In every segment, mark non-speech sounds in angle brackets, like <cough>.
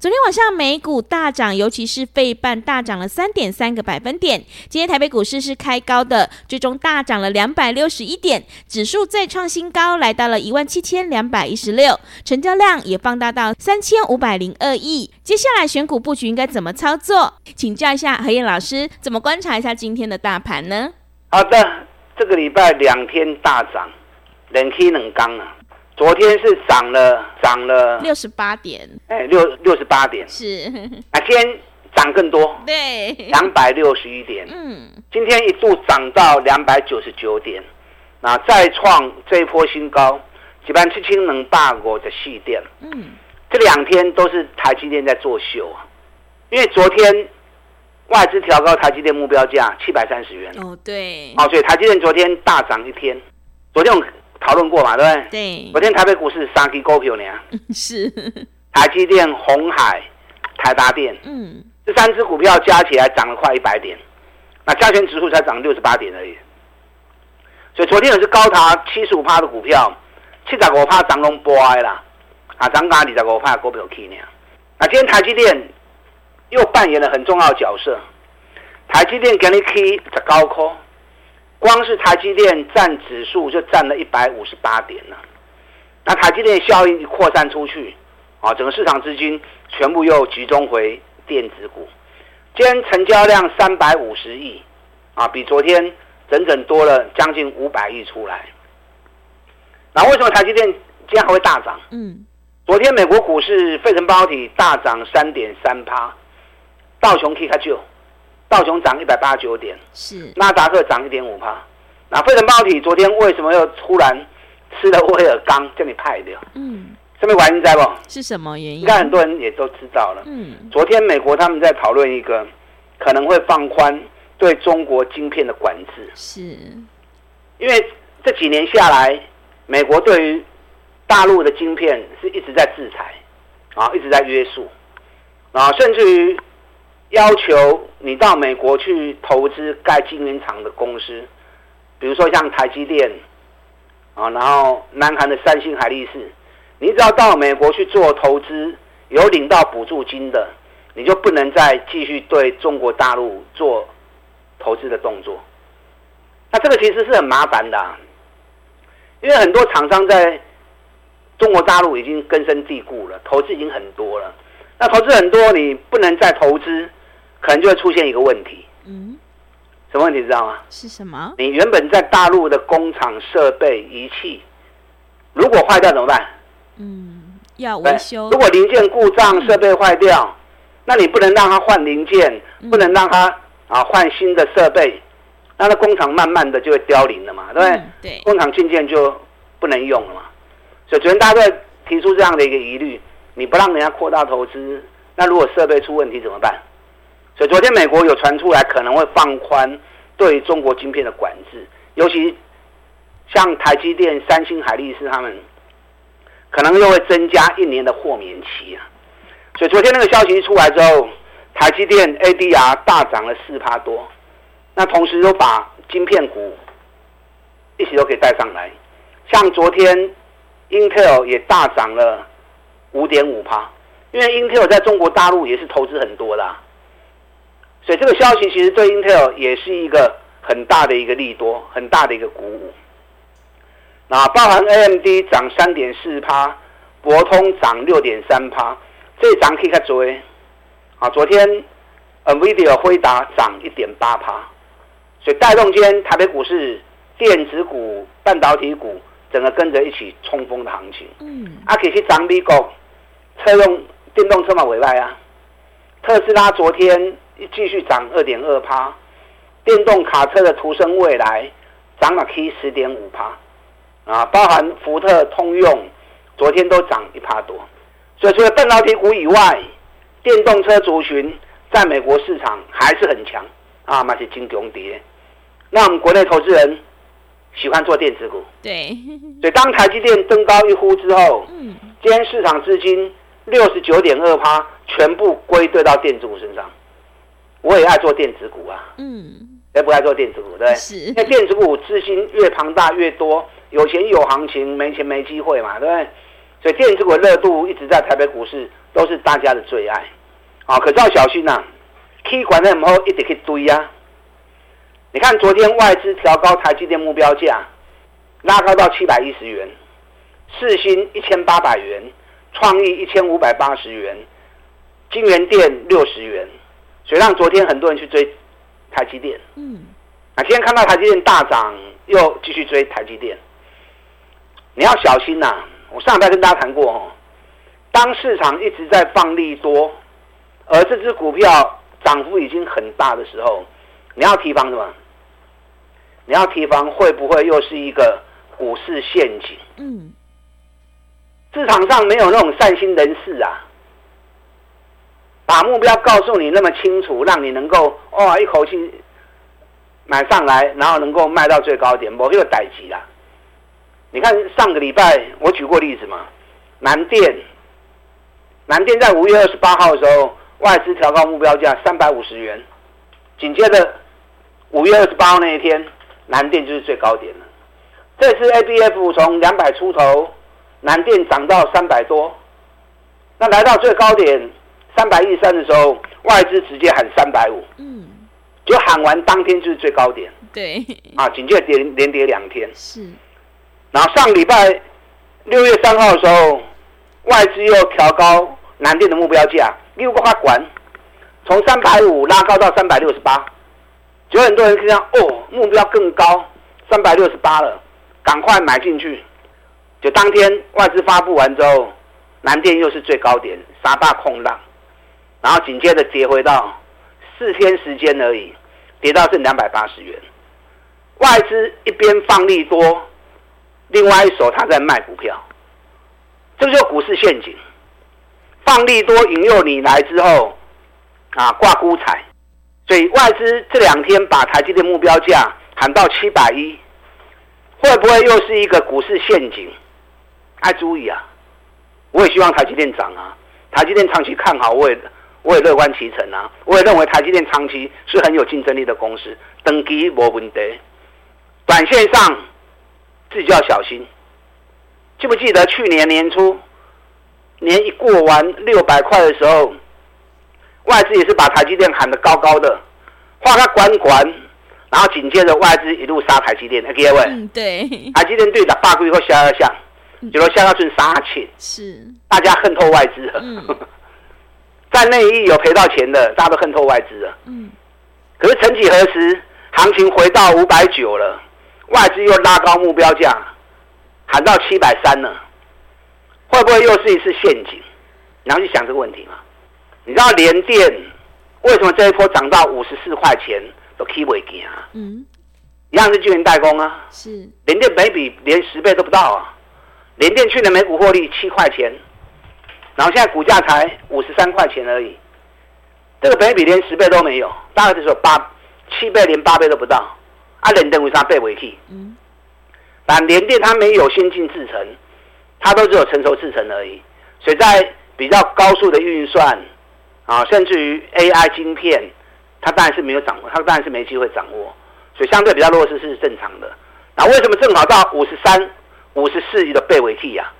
昨天晚上美股大涨，尤其是费半大涨了三点三个百分点。今天台北股市是开高的，最终大涨了两百六十一点，指数再创新高，来到了一万七千两百一十六，成交量也放大到三千五百零二亿。接下来选股布局应该怎么操作？请教一下何燕老师，怎么观察一下今天的大盘呢？好的，这个礼拜两天大涨，冷气冷刚啊。昨天是涨了，涨了六十八点，哎，六六十八点是。<laughs> 啊今天涨更多，对，两百六十一点。嗯，今天一度涨到两百九十九点，那再创这一波新高，一万七千两百五十四点。嗯，这两天都是台积电在作秀啊，因为昨天外资调高台积电目标价七百三十元。哦，对，哦，所以台积电昨天大涨一天，昨天我。讨论过嘛，对不对？对。昨天台北股市三只股票呢，<laughs> 是台积电、红海、台达电，嗯，这三只股票加起来涨了快一百点，那加权指数才涨六十八点而已。所以昨天也是高达七十五趴的股票，七十五趴涨龙波哀啦，啊，涨价二十五趴股票去呢。那今天台积电又扮演了很重要的角色，台积电给你 K 十高科。光是台积电占指数就占了一百五十八点了，那台积电效应扩散出去，啊，整个市场资金全部又集中回电子股。今天成交量三百五十亿，啊，比昨天整整多了将近五百亿出来。那为什么台积电今天还会大涨？嗯，昨天美国股市费城半导体大涨三点三趴，道琼斯它就。道琼涨一百八十九点，是纳达克涨一点五趴。那费城半导体昨天为什么又突然吃了威尔刚叫你派掉？嗯，什么原因在不？是什么原因？应该很多人也都知道了。嗯，昨天美国他们在讨论一个可能会放宽对中国晶片的管制，是因为这几年下来，美国对于大陆的晶片是一直在制裁，啊，一直在约束，啊，甚至于。要求你到美国去投资盖晶圆厂的公司，比如说像台积电，啊，然后南韩的三星、海力士，你只要到美国去做投资，有领到补助金的，你就不能再继续对中国大陆做投资的动作。那这个其实是很麻烦的，因为很多厂商在中国大陆已经根深蒂固了，投资已经很多了。那投资很多，你不能再投资。可能就会出现一个问题，嗯，什么问题知道吗？是什么？你原本在大陆的工厂设备仪器，如果坏掉怎么办？嗯，要维修。如果零件故障，设备坏掉，嗯，那你不能让它换零件，不能让它啊换新的设备，那那工厂慢慢的就会凋零了嘛，对不对？嗯，对，工厂渐渐就不能用了嘛。所以昨天大家在提出这样的一个疑虑，你不让人家扩大投资，那如果设备出问题怎么办？所以昨天美国有传出来可能会放宽对中国晶片的管制，尤其像台积电、三星、海力士他们，可能又会增加一年的豁免期啊。所以昨天那个消息一出来之后，台积电 ADR 大涨了四趴多，那同时又把晶片股一起都给带上来，像昨天 Intel 也大涨了五点五趴，因为 Intel 在中国大陆也是投资很多的。所以这个消息其实对 Intel 也是一个很大的一个利多，很大的一个鼓舞。那包含 AMD 涨三点四趴，博通涨六点三趴，这涨可以看昨天。啊，昨天 NVIDIA 辉达涨一点八趴，所以带动今天台北股市电子股、半导体股整个跟着一起冲锋的行情。嗯，啊，可以去涨美国车用电动车嘛，委外啊，特斯拉昨天。继续涨二点二趴，电动卡车的途胜未来涨了 K 十点五趴，啊，包含福特、通用，昨天都涨一趴多。所以除了半导体股以外，电动车族群在美国市场还是很强啊，那些金融跌。那我们国内投资人喜欢做电子股，对。所以当台积电登高一呼之后，嗯，今天市场资金六十九点二趴，全部归队到电子股身上。我也爱做电子股啊，嗯，也不爱做电子股？对，是。因为电子股资金越庞大越多，有钱有行情，没钱没机会嘛，对不对？所以电子股的热度一直在台北股市都是大家的最爱。啊，可是要小心呐，K 管的时候一直去堆啊。你看昨天外资调高台积电目标价，拉高到七百一十元，四星一千八百元，创意一千五百八十元，晶圆店六十元。所以让昨天很多人去追台积电，嗯，啊，今天看到台积电大涨，又继续追台积电，你要小心呐、啊！我上礼拜跟大家谈过哦，当市场一直在放利多，而这只股票涨幅已经很大的时候，你要提防什么？你要提防会不会又是一个股市陷阱？嗯，市场上没有那种善心人士啊。把目标告诉你那么清楚，让你能够、哦、一口气买上来，然后能够卖到最高点，我就逮急了。你看上个礼拜我举过例子嘛，南电，南电在五月二十八号的时候，外资调高目标价三百五十元，紧接着五月二十八号那一天，南电就是最高点了。这次 ABF 从两百出头，南电涨到三百多，那来到最高点。三百一十三的时候，外资直接喊三百五，嗯，就喊完当天就是最高点，对，啊，紧接着跌连跌两天，是，然后上礼拜六月三号的时候，外资又调高南电的目标价，六个花管，从三百五拉高到三百六十八，就很多人听到哦，目标更高，三百六十八了，赶快买进去，就当天外资发布完之后，南电又是最高点，杀大空浪。然后紧接着跌回到四天时间而已，跌到剩两百八十元。外资一边放利多，另外一手他在卖股票，这就股市陷阱。放利多引诱你来之后，啊挂孤彩，所以外资这两天把台积电目标价喊到七百一，会不会又是一个股市陷阱？要注意啊！我也希望台积电涨啊，台积电长期看好，我也。我也乐观其成啊！我也认为台积电长期是很有竞争力的公司，登基没问题。短线上自己就要小心。记不记得去年年初，年一过完六百块的时候，外资也是把台积电喊得高高的，画个管管，然后紧接着外资一路杀台积电，各位，嗯，对，台积电对的八股以后下下下，结果下到剩杀钱，是大家恨透外资了。嗯 <laughs> 在内衣有赔到钱的，大家都恨透外资了。嗯，可是曾几何时，行情回到五百九了，外资又拉高目标价，喊到七百三了，会不会又是一次陷阱？然后去想这个问题嘛？你知道联电为什么这一波涨到五十四块钱都 keep 不住啊？嗯，一样是晶圆代工啊。是联电每笔连十倍都不到啊。联电去年每股获利七块钱。然后现在股价才五十三块钱而已，这个本益比连十倍都没有，大概就是八七倍，连八倍都不到。啊，联电为啥倍为 K？嗯，但联电它没有先进制程，它都只有成熟制程而已。所以在比较高速的运算啊，甚至于 AI 晶片，它当然是没有掌握，它当然是没机会掌握。所以相对比较弱势是正常的。那为什么正好到五十三、五十四亿的倍为 K 呀？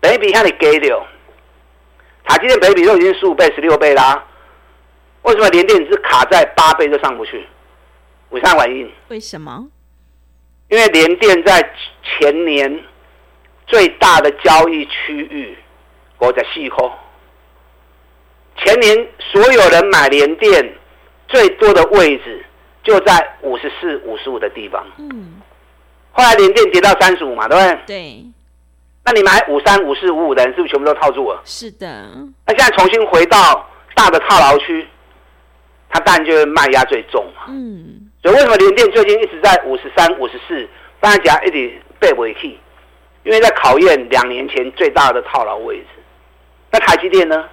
本益比向你给了。台积电本益比都已经十五倍、十六倍啦，啊，为什么联电只卡在八倍都上不去？为啥原因？为什么？因为联电在前年最大的交易区域，我在细口。前年所有人买联电最多的位置就在五十四、五十五的地方。嗯。后来联电跌到三十五嘛，对不对？对。那你买五三五四五五的人是不是全部都套住了？是的。那现在重新回到大的套牢区，它当然就是卖压最重嘛。嗯。所以为什么联电最近一直在五十三、五十四，大家一直背不起？因为在考验两年前最大的套牢位置。那台积电呢？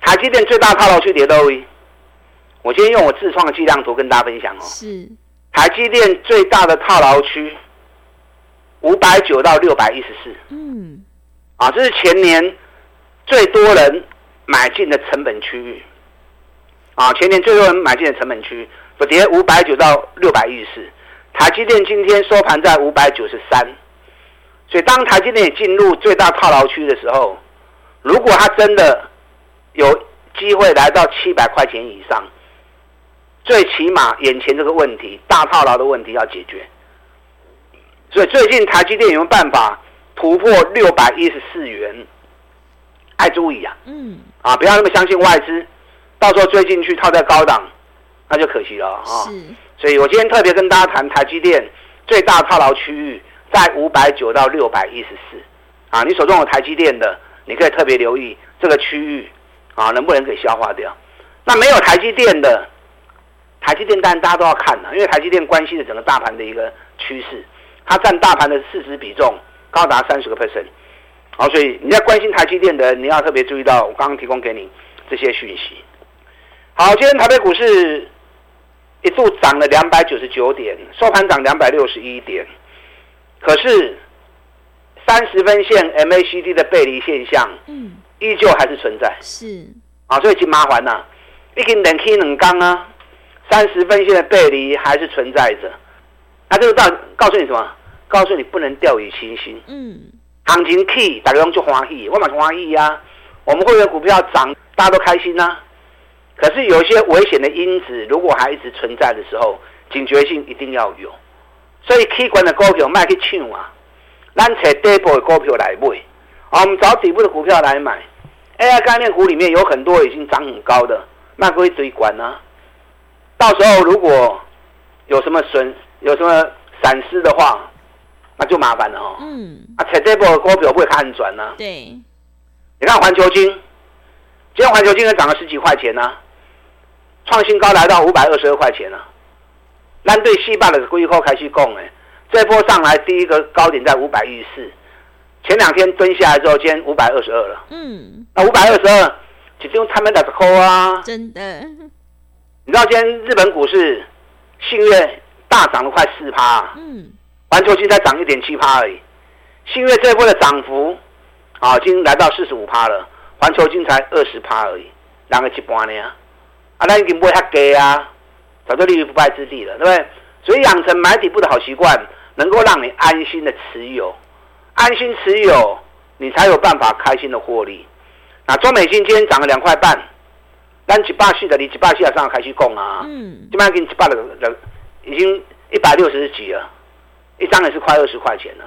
台积电最大套牢区跌到位。我今天用我自创的计量图跟大家分享哦。是。台积电最大的套牢区，五百九到六百一十四。嗯。啊，这是前年最多人买进的成本区域。啊，前年最多人买进的成本区。不跌五百九到六百一十四，台积电今天收盘在五百九十三，所以当台积电进入最大套牢区的时候，如果它真的有机会来到七百块钱以上，最起码眼前这个问题大套牢的问题要解决。所以最近台积电有没有办法突破六百一十四元？爱注意啊，嗯，啊，不要那么相信外资，到时候追进去套在高档。那就可惜了啊！是，所以我今天特别跟大家谈台积电最大套牢区域在五百九到六百一十四啊，你手中有台积电的，你可以特别留意这个区域啊，能不能给消化掉？那没有台积电的，台积电当然大家都要看了，因为台积电关系的整个大盘的一个趋势，它占大盘的市值比重高达三十个 percent，好，所以你在关心台积电的，你要特别注意到我刚刚提供给你这些讯息。好，今天台北股市。一度涨了两百九十九点，收盘涨两百六十一点。可是三十分线 MACD 的背离现象，嗯，依旧还是存在。是啊，所以挺麻烦呐。已经冷 K 冷刚啊，三十分线的背离还是存在着。那这个告告诉你什么？告诉你不能掉以轻心。嗯，行情 K 大家用就欢喜，我蛮欢喜呀。我们会员股票涨，大家都开心呐、啊。可是有一些危险的因子，如果还一直存在的时候，警觉性一定要有。所以，K 管的股票卖去抢啊，咱找底部的股票来买。啊，我们找底部的股票来买。AI 概念股里面有很多已经涨很高的，卖过一堆管啊。到时候如果有什么损、有什么闪失的话，那就麻烦了哦。嗯。啊，找底部的股票会看转呢。对。你看环球金，今天环球金也涨了十几块钱呢、啊。创新高来到五百二十二块钱了，蓝对细霸的龟壳开始供哎，这波上来第一个高点在五百一十四，前两天蹲下来之后，今天五百二十二了。嗯，那五百二十二，其中他们的抠啊，真的。你知道今天日本股市信越大涨了快四趴，嗯，环球金才涨一点七趴而已，信越这一波的涨幅啊，已经来到四十五趴了，环球金才二十趴而已，两个一半呢。啊，那已经不会太低啊，早就立于不败之地了，对不对？所以养成买底部的好习惯，能够让你安心的持有，安心持有，你才有办法开心的获利。那中美金今天涨了两块半，咱一百四的，你一百四啊上开始供啊，嗯，基本上给你一百的的，已经一百六十几了，一张也是快二十块钱了。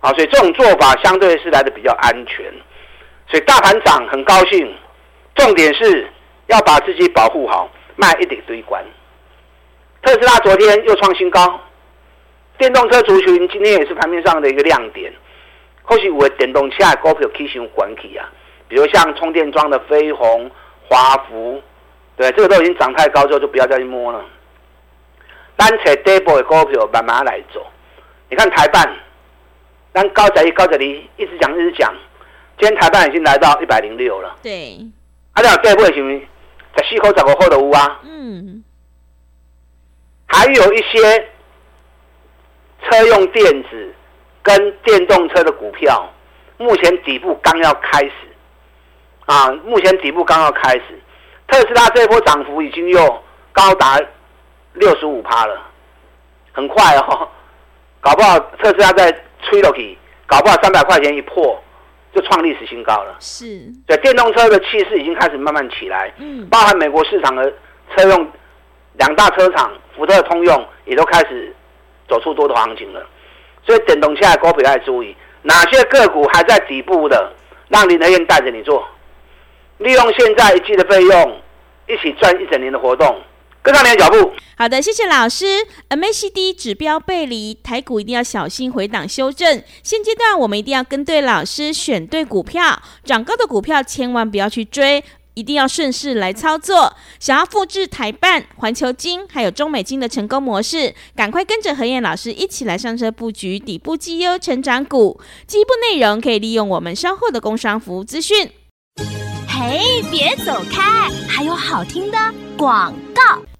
好，所以这种做法相对是来的比较安全。所以大盘涨很高兴，重点是。要把自己保护好，卖一点堆关。特斯拉昨天又创新高，电动车族群今天也是盘面上的一个亮点。或许我电动车股票可以选管起啊，比如像充电桩的飞鸿、华福，对，这个都已经涨太高之后，就不要再去摸了。单扯底部的股票慢慢来做。你看台半，单高在一高在一，一直讲一直讲，今天台办已经来到一百零六了。对，啊，这底部行不行？在西口找个货的有啊，嗯，还有一些车用电子跟电动车的股票，目前底部刚要开始，啊，目前底部刚要开始，特斯拉这一波涨幅已经又高达六十五趴了，很快哦，<laughs> 搞不好特斯拉在吹落去，搞不好三百块钱一破。就创历史新高了，是，对，电动车的气势已经开始慢慢起来，嗯，包含美国市场的车用两大车厂，福特、通用也都开始走出多头行情了，所以等动车的股票要注意，哪些个股还在底部的，让林德燕带着你做，利用现在一季的费用，一起赚一整年的活动。跟上你的脚步。好的，谢谢老师。MACD 指标背离，台股一定要小心回档修正。现阶段我们一定要跟对老师，选对股票，涨高的股票千万不要去追。一定要顺势来操作。想要复制台办、环球金还有中美金的成功模式，赶快跟着何燕老师一起来上车布局底部绩优成长股。进一步内容可以利用我们稍后的工商服务资讯。嘿，别走开，还有好听的广告。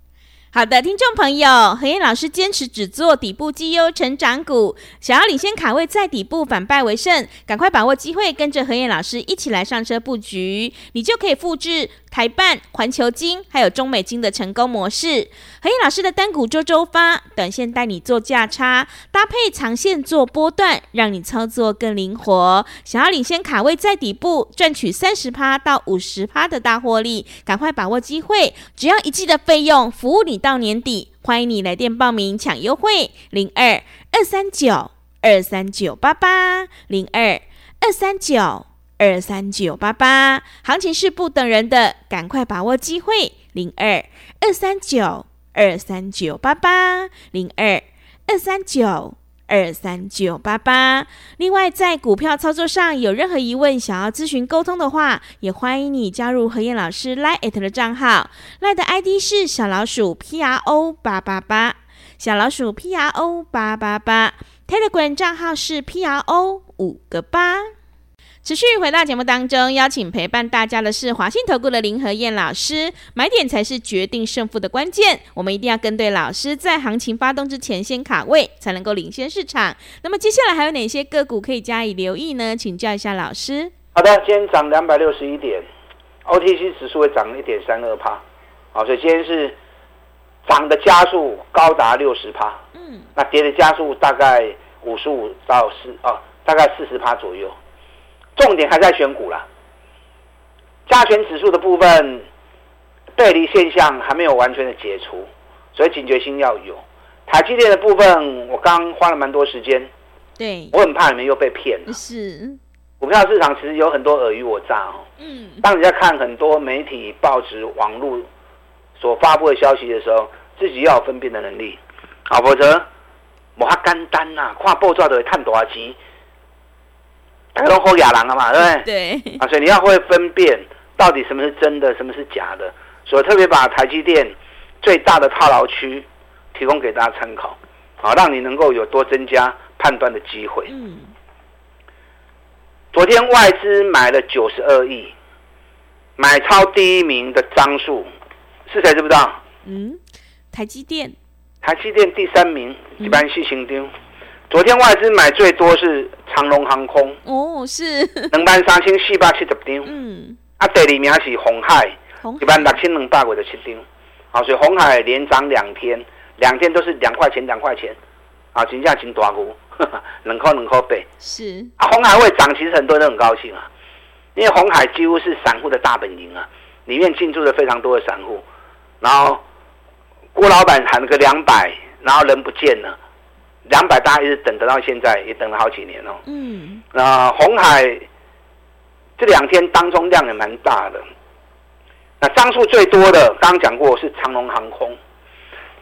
好的，听众朋友，何燕老师坚持只做底部绩优成长股，想要领先卡位在底部反败为胜，赶快把握机会，跟着何燕老师一起来上车布局，你就可以复制。台办、环球金还有中美金的成功模式，何燕老师的单股周周发，短线带你做价差，搭配长线做波段，让你操作更灵活。想要领先卡位在底部，赚取三十趴到五十趴的大获利，赶快把握机会，只要一季的费用，服务你到年底。欢迎你来电报名抢优惠，零二二三九二三九八八零二二三九。二三九八八，行情是不等人的，赶快把握机会。零二二三九二三九八八，零二二三九二三九八八。另外，在股票操作上有任何疑问，想要咨询沟通的话，也欢迎你加入何燕老师 Line@ 的账号，Line 的 ID 是小老鼠 P R O 八八八，小老鼠 P R O 八八八。Telegram 账号是 P R O 五个八。持续回到节目当中，邀请陪伴大家的是华信投顾的林和燕老师。买点才是决定胜负的关键，我们一定要跟对老师，在行情发动之前先卡位，才能够领先市场。那么接下来还有哪些个股可以加以留意呢？请教一下老师。好的，今天涨两百六十一点，OTC 指数会涨一点三二帕。好，所以今天是涨的加速高达六十帕，嗯，那跌的加速大概五十五到四哦，大概四十帕左右。重点还在选股啦，加权指数的部分，背离现象还没有完全的解除，所以警觉心要有。台积电的部分，我刚花了蛮多时间，对，我很怕你们又被骗了。是，股票市场其实有很多尔虞我诈哦。嗯，当你在看很多媒体、报纸、网络所发布的消息的时候，自己要有分辨的能力，好，否则我还简单呐，看报纸都会赚多少钱。都好哑狼了嘛，对不对？对。啊，所以你要会分辨到底什么是真的，什么是假的。所以特别把台积电最大的套牢区提供给大家参考，好，让你能够有多增加判断的机会。嗯。昨天外资买了九十二亿，买超第一名的张数是谁？知不知道？嗯，台积电。台积电第三名，一般是新丁。昨天外资买最多是长龙航空哦，是两万三千四百七十张。嗯，啊，第二名是红海，一万六千两百五十七张。啊，所以红海连涨两天，两天都是两块钱两块钱，啊，金价真大股，<laughs> 两块两块八。是啊，红海会涨，其实很多人都很高兴啊，因为红海几乎是散户的大本营啊，里面进驻了非常多的散户，然后郭老板喊了个两百，然后人不见了。两百大一直等等到现在，也等了好几年哦。嗯，那红海这两天当中量也蛮大的。那张数最多的，刚刚讲过是长龙航空。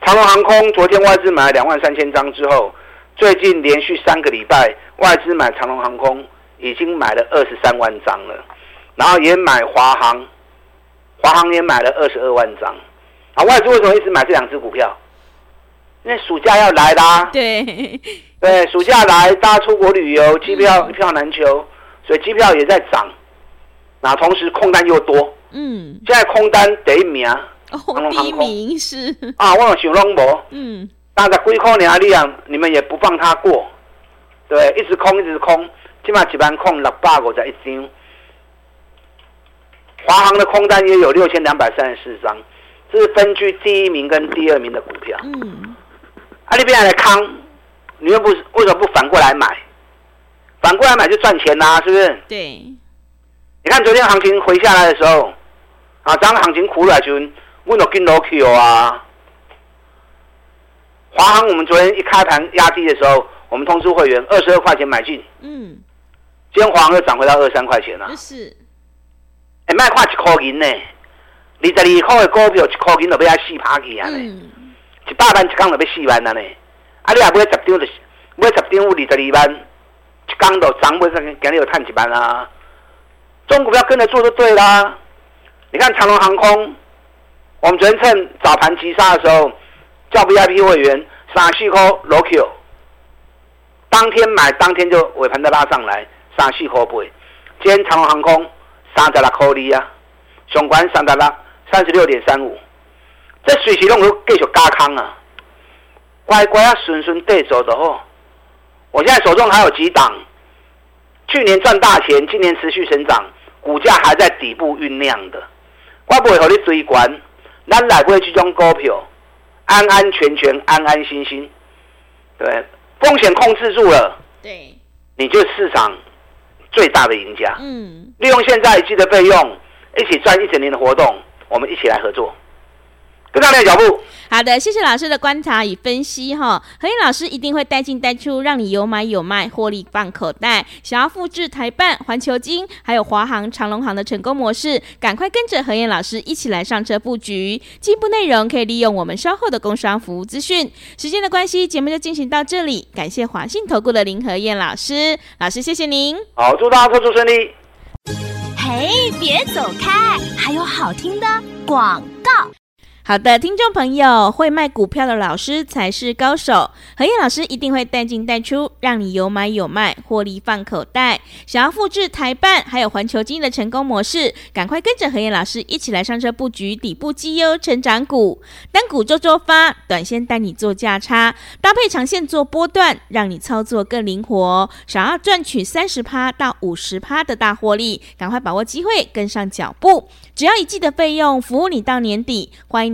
长龙航空昨天外资买了两万三千张之后，最近连续三个礼拜外资买长龙航空已经买了二十三万张了，然后也买华航，华航也买了二十二万张。啊，外资为什么一直买这两只股票？因为暑假要来啦，对。对，暑假来，大家出国旅游，机票一票难求，所以机票也在涨。那同时空单又多，嗯，现在空单第一名，哦，第一名是。啊，我有想拢无，嗯，大概几块钱力量，你们也不放他过，对，一直空一直空，起码几万空六百五在一张。华航的空单也有六千两百三十四张，这是分居第一名跟第二名的股票，嗯。啊，那边来康，你又不为什么不反过来买？反过来买就赚钱啦，是不是？对。你看昨天行情回下来的时候，啊，当行情苦了就问到跟楼去啊。华航我们昨天一开盘压低的时候，我们通知会员二十二块钱买进。嗯。今天华航又涨回到二十三块钱了。是。哎，卖快一块银呢？二十二块的股票一块银都被他洗趴去啊！嗯。一百万一缸就要四万了呢，啊！你啊买十张就买十张有二十二万，一缸就涨，买上今日又赚一万啊！中股票跟着做就对啦。你看长隆航空，我们昨天趁早盘急杀的时候，叫 VIP 会员三四块落去，当天买当天就尾盘再拉上来，三四块八。今天长隆航空三十六块二啊，上关三十六，三十六点三五，这随时拢会继续加空啊，乖乖啊顺顺对走的哦。我现在手中还有几档，去年赚大钱，今年持续成长，股价还在底部酝酿的，我不会和你追关，咱来不会去种股票，安安全全、安安心心，对，风险控制住了，对，你就是市场最大的赢家。嗯，利用现在积的费用，一起赚一整年的活动，我们一起来合作。跟上你的脚步。好的，谢谢老师的观察与分析哈。何燕老师一定会带进带出，让你有买有卖，获利放口袋。想要复制台办、环球金还有华航、长隆航的成功模式，赶快跟着何燕老师一起来上车布局。进一步内容可以利用我们稍后的工商服务资讯。时间的关系，节目就进行到这里。感谢华信投顾的林何燕老师，老师谢谢您。好，祝大家投资顺利。嘿，别走开，还有好听的广告。好的，听众朋友，会卖股票的老师才是高手。何燕老师一定会带进带出，让你有买有卖，获利放口袋。想要复制台办还有环球晶的成功模式，赶快跟着何燕老师一起来上车布局底部绩优成长股。单股周周发，短线带你做价差，搭配长线做波段，让你操作更灵活。想要赚取三十趴到五十趴的大获利，赶快把握机会，跟上脚步。只要一季的费用，服务你到年底。欢迎